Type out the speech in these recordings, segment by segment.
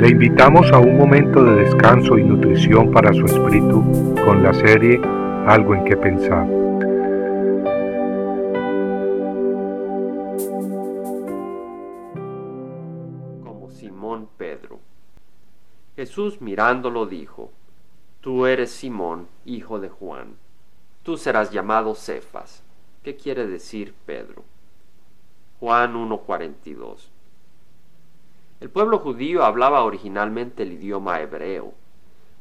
Le invitamos a un momento de descanso y nutrición para su espíritu con la serie Algo en que pensar. Como Simón Pedro. Jesús mirándolo dijo, Tú eres Simón, hijo de Juan. Tú serás llamado Cefas. ¿Qué quiere decir Pedro? Juan 1.42 el pueblo judío hablaba originalmente el idioma hebreo.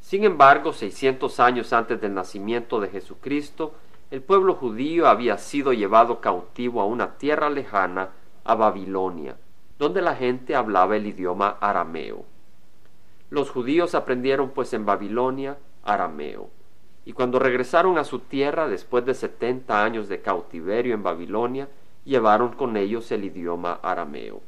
Sin embargo, 600 años antes del nacimiento de Jesucristo, el pueblo judío había sido llevado cautivo a una tierra lejana, a Babilonia, donde la gente hablaba el idioma arameo. Los judíos aprendieron pues en Babilonia arameo, y cuando regresaron a su tierra después de setenta años de cautiverio en Babilonia, llevaron con ellos el idioma arameo.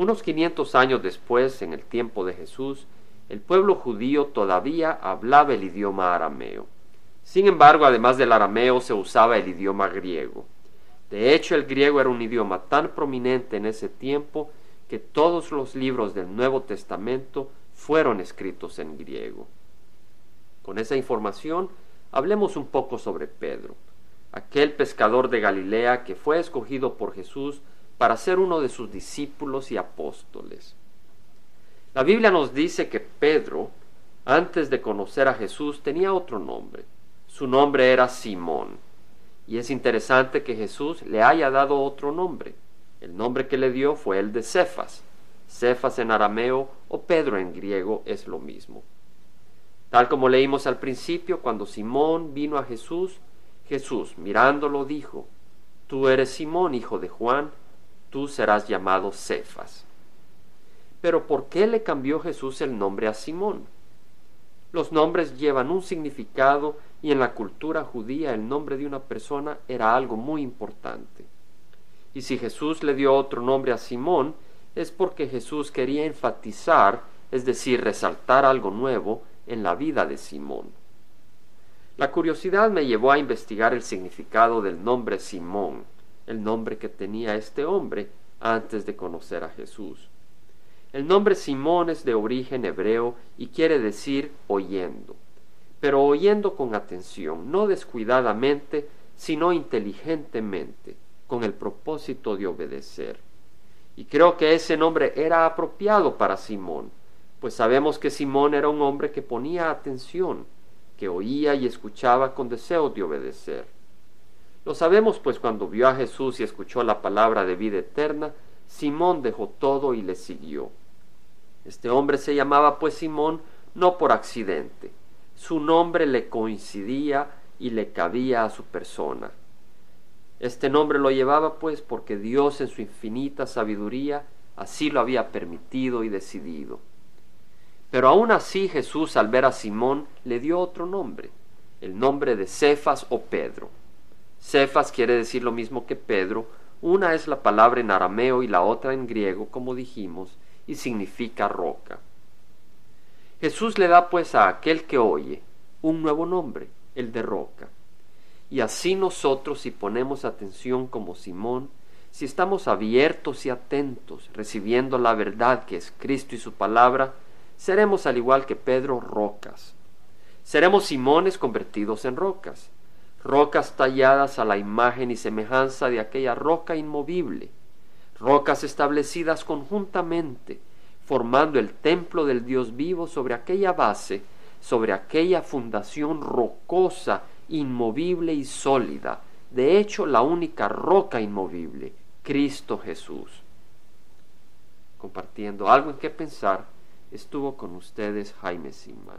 Unos 500 años después, en el tiempo de Jesús, el pueblo judío todavía hablaba el idioma arameo. Sin embargo, además del arameo se usaba el idioma griego. De hecho, el griego era un idioma tan prominente en ese tiempo que todos los libros del Nuevo Testamento fueron escritos en griego. Con esa información, hablemos un poco sobre Pedro, aquel pescador de Galilea que fue escogido por Jesús para ser uno de sus discípulos y apóstoles. La Biblia nos dice que Pedro, antes de conocer a Jesús, tenía otro nombre. Su nombre era Simón. Y es interesante que Jesús le haya dado otro nombre. El nombre que le dio fue el de Cefas. Cefas en arameo o Pedro en griego es lo mismo. Tal como leímos al principio, cuando Simón vino a Jesús, Jesús, mirándolo, dijo, Tú eres Simón, hijo de Juan, tú serás llamado Cefas. Pero ¿por qué le cambió Jesús el nombre a Simón? Los nombres llevan un significado y en la cultura judía el nombre de una persona era algo muy importante. Y si Jesús le dio otro nombre a Simón, es porque Jesús quería enfatizar, es decir, resaltar algo nuevo en la vida de Simón. La curiosidad me llevó a investigar el significado del nombre Simón el nombre que tenía este hombre antes de conocer a Jesús. El nombre Simón es de origen hebreo y quiere decir oyendo, pero oyendo con atención, no descuidadamente, sino inteligentemente, con el propósito de obedecer. Y creo que ese nombre era apropiado para Simón, pues sabemos que Simón era un hombre que ponía atención, que oía y escuchaba con deseo de obedecer. Lo sabemos pues cuando vio a Jesús y escuchó la palabra de vida eterna, Simón dejó todo y le siguió. Este hombre se llamaba pues Simón no por accidente. Su nombre le coincidía y le cabía a su persona. Este nombre lo llevaba pues porque Dios en su infinita sabiduría así lo había permitido y decidido. Pero aún así Jesús al ver a Simón le dio otro nombre, el nombre de Cefas o Pedro. Cefas quiere decir lo mismo que Pedro, una es la palabra en arameo y la otra en griego, como dijimos, y significa roca. Jesús le da pues a aquel que oye un nuevo nombre, el de roca. Y así nosotros, si ponemos atención como Simón, si estamos abiertos y atentos, recibiendo la verdad que es Cristo y su palabra, seremos al igual que Pedro rocas. Seremos Simones convertidos en rocas rocas talladas a la imagen y semejanza de aquella roca inmovible, rocas establecidas conjuntamente, formando el templo del Dios vivo sobre aquella base, sobre aquella fundación rocosa, inmovible y sólida, de hecho la única roca inmovible, Cristo Jesús. Compartiendo algo en que pensar, estuvo con ustedes Jaime Simán.